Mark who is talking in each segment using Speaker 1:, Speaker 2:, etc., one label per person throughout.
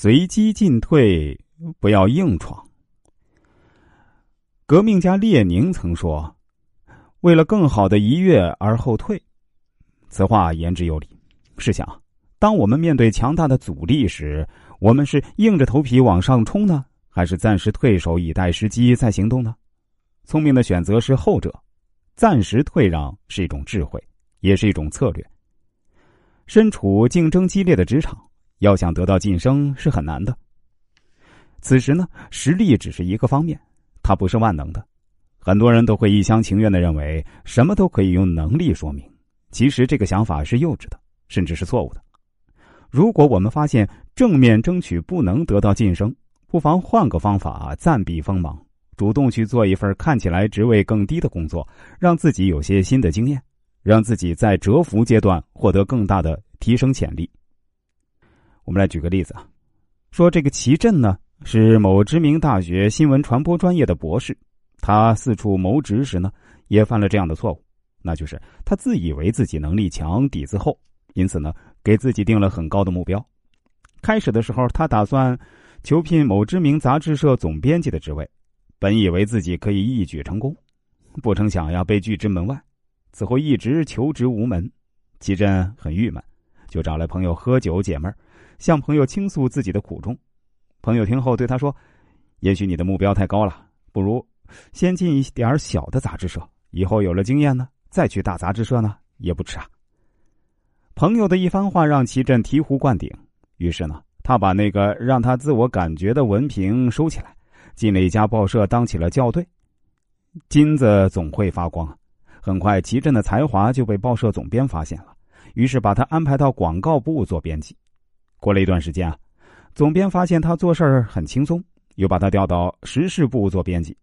Speaker 1: 随机进退，不要硬闯。革命家列宁曾说：“为了更好的一跃而后退。”此话言之有理。试想，当我们面对强大的阻力时，我们是硬着头皮往上冲呢，还是暂时退守以待时机再行动呢？聪明的选择是后者，暂时退让是一种智慧，也是一种策略。身处竞争激烈的职场，要想得到晋升是很难的。此时呢，实力只是一个方面。它不是万能的，很多人都会一厢情愿的认为什么都可以用能力说明。其实这个想法是幼稚的，甚至是错误的。如果我们发现正面争取不能得到晋升，不妨换个方法暂避锋芒，主动去做一份看起来职位更低的工作，让自己有些新的经验，让自己在蛰伏阶段获得更大的提升潜力。我们来举个例子啊，说这个齐震呢。是某知名大学新闻传播专业的博士，他四处谋职时呢，也犯了这样的错误，那就是他自以为自己能力强、底子厚，因此呢，给自己定了很高的目标。开始的时候，他打算求聘某知名杂志社总编辑的职位，本以为自己可以一举成功，不成想呀，被拒之门外。此后一直求职无门，齐震很郁闷，就找来朋友喝酒解闷儿，向朋友倾诉自己的苦衷。朋友听后对他说：“也许你的目标太高了，不如先进一点小的杂志社，以后有了经验呢，再去大杂志社呢也不迟啊。”朋友的一番话让齐振醍醐灌顶，于是呢，他把那个让他自我感觉的文凭收起来，进了一家报社当起了校对。金子总会发光，很快齐振的才华就被报社总编发现了，于是把他安排到广告部做编辑。过了一段时间啊。总编发现他做事儿很轻松，又把他调到时事部做编辑。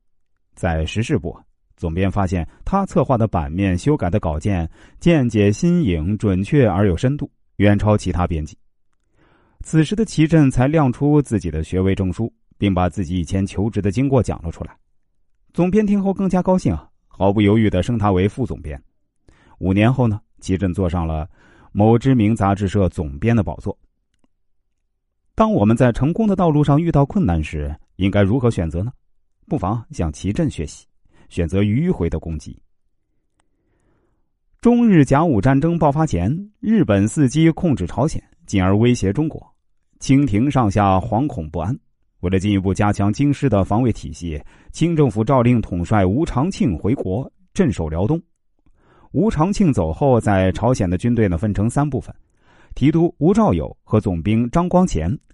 Speaker 1: 在时事部，总编发现他策划的版面、修改的稿件见解新颖、准确而有深度，远超其他编辑。此时的齐振才亮出自己的学位证书，并把自己以前求职的经过讲了出来。总编听后更加高兴啊，毫不犹豫的升他为副总编。五年后呢，齐振坐上了某知名杂志社总编的宝座。当我们在成功的道路上遇到困难时，应该如何选择呢？不妨向齐振学习，选择迂回的攻击。中日甲午战争爆发前，日本伺机控制朝鲜，进而威胁中国，清廷上下惶恐不安。为了进一步加强京师的防卫体系，清政府诏令统帅吴长庆回国镇守辽东。吴长庆走后，在朝鲜的军队呢分成三部分。提督吴兆友和总兵张光前